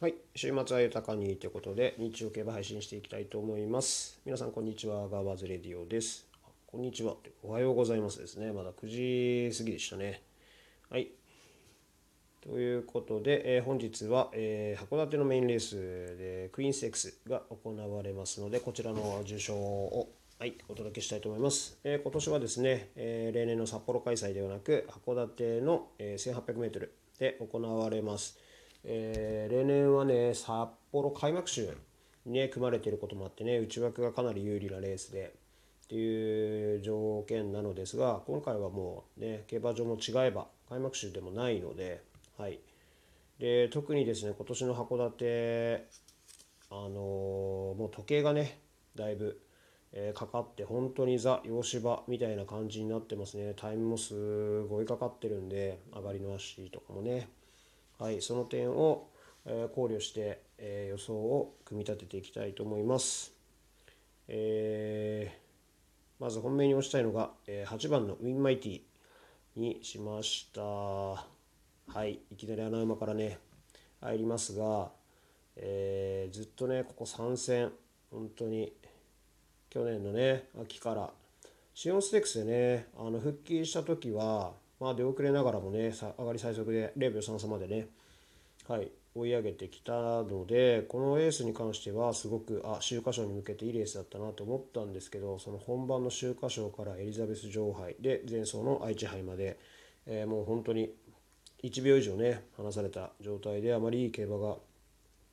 はい、週末は豊かにということで、日曜競馬配信していきたいと思います。皆さん、こんにちは。ガーバーズレディオです。こんにちは。おはようございますですね。まだ9時過ぎでしたね。はい。ということで、えー、本日は、えー、函館のメインレースでクイーンステークスが行われますので、こちらの受賞を、はい、お届けしたいと思います。えー、今年はですね、え例年の札幌開催ではなく、函館の、え 1800m で行われます。えー、例年はね、札幌開幕週にね、組まれていることもあってね、内枠がかなり有利なレースで、っていう条件なのですが、今回はもうね、競馬場も違えば、開幕週でもないので、はい。で、特にですね、今年の函館、あのー、もう時計がね、だいぶ、えー、かかって、本当にザ・洋芝みたいな感じになってますね。タイムもすごいかかってるんで、上がりの足とかもね。はい、その点を考慮して、予想を組み立てていきたいと思います。えー、まず本命に押したいのが、8番のウィンマイティにしました。はい、いきなり穴馬からね、入りますが、えー、ずっとね、ここ3戦、本当に、去年のね、秋から、シオンステックスでね、あの復帰した時は、まあ、出遅れながらもね、上がり最速で0秒33までね、はい、追い上げてきたので、このレースに関しては、すごく、あ、秋華賞に向けていいレースだったなと思ったんですけど、その本番の秋華賞からエリザベス女王杯で、前走の愛知杯まで、えー、もう本当に1秒以上ね、離された状態で、あまりいい競馬が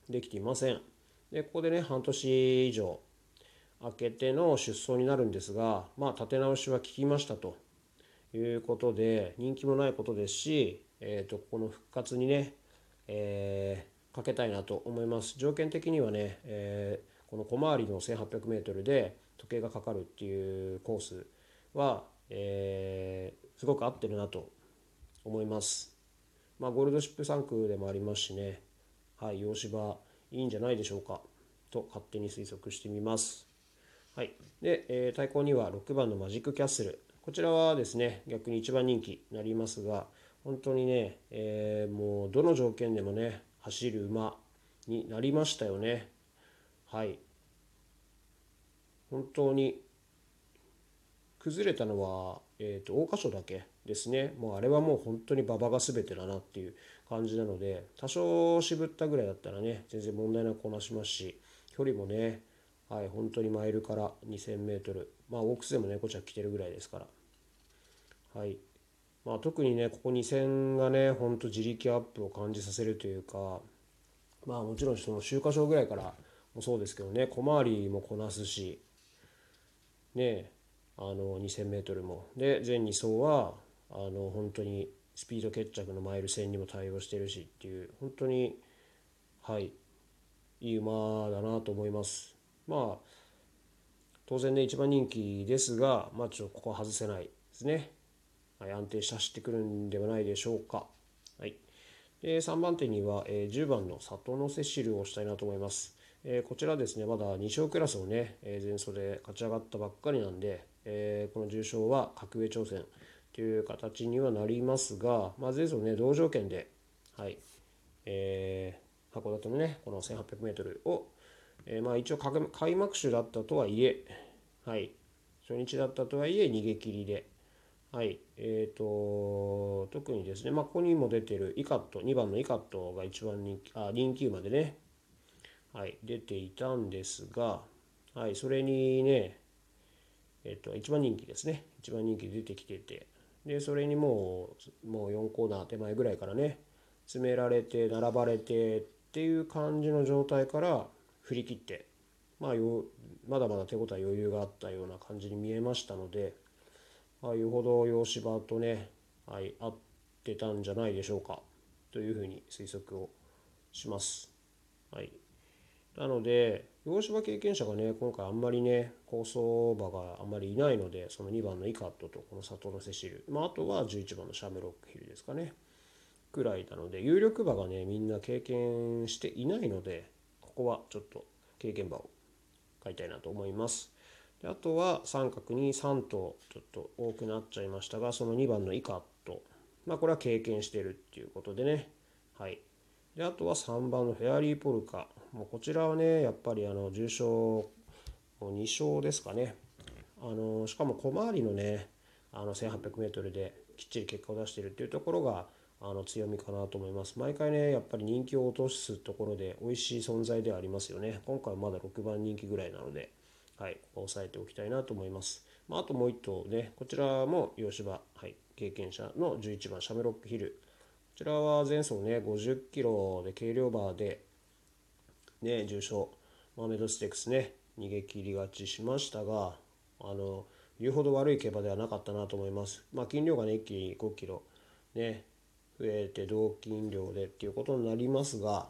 できていません。で、ここでね、半年以上空けての出走になるんですが、まあ、立て直しは効きましたと。いうことで人気もないことですし、えーと、この復活にね、えー、かけたいなと思います。条件的にはね、えー、この小回りの 1800m で時計がかかるっていうコースは、えー、すごく合ってるなと思います。まあゴールドシップ3区でもありますしね。はい洋芝いいんじゃないでしょうか。と勝手に推測してみます。はい。で、えー、対抗には6番のマジックキャッスル。こちらはですね、逆に一番人気になりますが、本当にね、えー、もうどの条件でもね、走る馬になりましたよね。はい。本当に崩れたのは、えーと、桜花賞だけですね。もうあれはもう本当に馬場が全てだなっていう感じなので、多少渋ったぐらいだったらね、全然問題なくこなしますし、距離もね、はい、本当にマイルから2000メートル、まあ、オークスでもね、こっちは来てるぐらいですから、はい。まあ、特にね、ここ2戦がね、ほんと自力アップを感じさせるというか、まあもちろんその秋華賞ぐらいからもそうですけどね、小回りもこなすし、ね、あの 2000m も。で、全2走は、あの本当にスピード決着のマイル戦にも対応してるしっていう、本当に、はい、いい馬だなと思います。まあ、当然ね、一番人気ですが、まあちょっとここは外せないですね。はい、安定して走ってくるんではないでしょうか。はい、で3番手には、えー、10番の里のセシルをしたいなと思います。え、こちらですね、まだ2勝クラスをね、え、前走で勝ち上がったばっかりなんで、え、この重賞は格上挑戦という形にはなりますが、まあ、前走ね、同条件で、はい、えー、函館のね、この 1800m を、えー、まあ一応開幕種だったとはいえ、はい、初日だったとはいえ逃げ切りで、はい、えーと、特にですね、まあ、ここにも出てるイカット、2番のイカットが一番人気、あ、人気馬でね、はい、出ていたんですが、はい、それにね、えっ、ー、と、一番人気ですね、一番人気出てきてて、で、それにもう、もう4コーナー手前ぐらいからね、詰められて、並ばれてっていう感じの状態から振り切って、まあ、よまだまだ手応え余裕があったような感じに見えましたので、ああいうほど洋芝とね、はい、合ってたんじゃないでしょうかというふうに推測をします。はい、なので洋芝経験者がね今回あんまりね高走馬があんまりいないのでその2番のイカットとこの里のセシル、まあ、あとは11番のシャムロックヒルですかねくらいなので有力馬がねみんな経験していないのでここはちょっと経験馬を買いたいなと思います。であとは三角に3頭ちょっと多くなっちゃいましたがその2番のイカットまあこれは経験してるっていうことでね。はい。であとは3番のフェアリーポルカ。もうこちらはねやっぱりあの重賞2勝ですかね。あのしかも小回りのねあの 1800m できっちり結果を出してるっていうところがあの強みかなと思います。毎回ねやっぱり人気を落とすところで美味しい存在ではありますよね。今回はまだ6番人気ぐらいなのではいここ押さえておきたいなと思います、まあ、あともう1頭ねこちらも洋芝、はい、経験者の11番シャムロックヒル。こちらは前走ね50キロで軽量バーでね重賞マーメドステークスね逃げ切りがちしましたがあの言うほど悪い競馬ではなかったなと思います。まあ、斤量がね一気に5キロ。ね増えて同筋量でっていうことになりますが、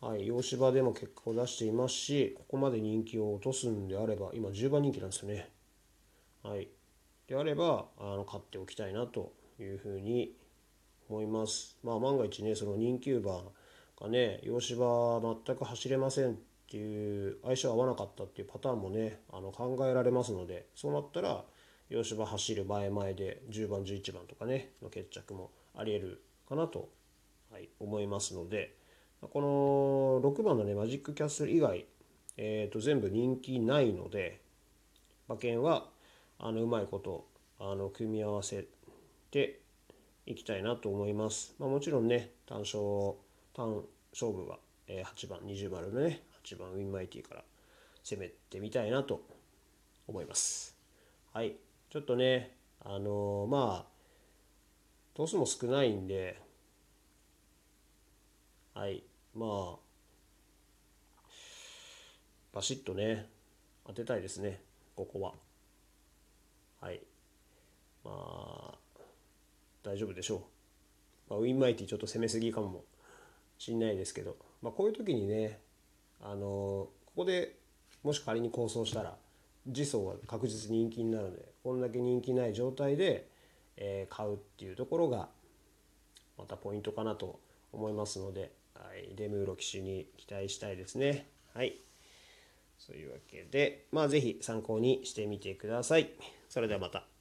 はい、洋芝でも結果を出していますしここまで人気を落とすんであれば今10番人気なんですよね。はい、であればあの買っておきたいなというふうに思います。まあ、万が一ねその人気馬がね洋芝全く走れませんっていう相性合わなかったっていうパターンもねあの考えられますのでそうなったら洋芝走る前々で10番11番とかねの決着もありえるかなと、はい、思いますのでこの6番のねマジックキャッスル以外、えー、と全部人気ないので馬券はあのうまいことあの組み合わせていきたいなと思います。まあ、もちろんね単勝単勝負は、え8番20番のね8番ウィンマイティから攻めてみたいなと思います。はい。ちょっとね、あの、まあ、頭数も少ないんで、はい。まあ、バシッとね、当てたいですね、ここは。はい。まあ、大丈夫でしょう。まあ、ウィンマイティちょっと攻めすぎかもしんないですけど、まあ、こういう時にね、あのここでもし仮に構想したら次走は確実に人気になるのでこんだけ人気ない状態で、え、買うっていうところがまたポイントかなと思いますので、はい、デムーロ騎手に期待したいですね。はい。そういうわけで、まあ是非参考にしてみてください。それではまた。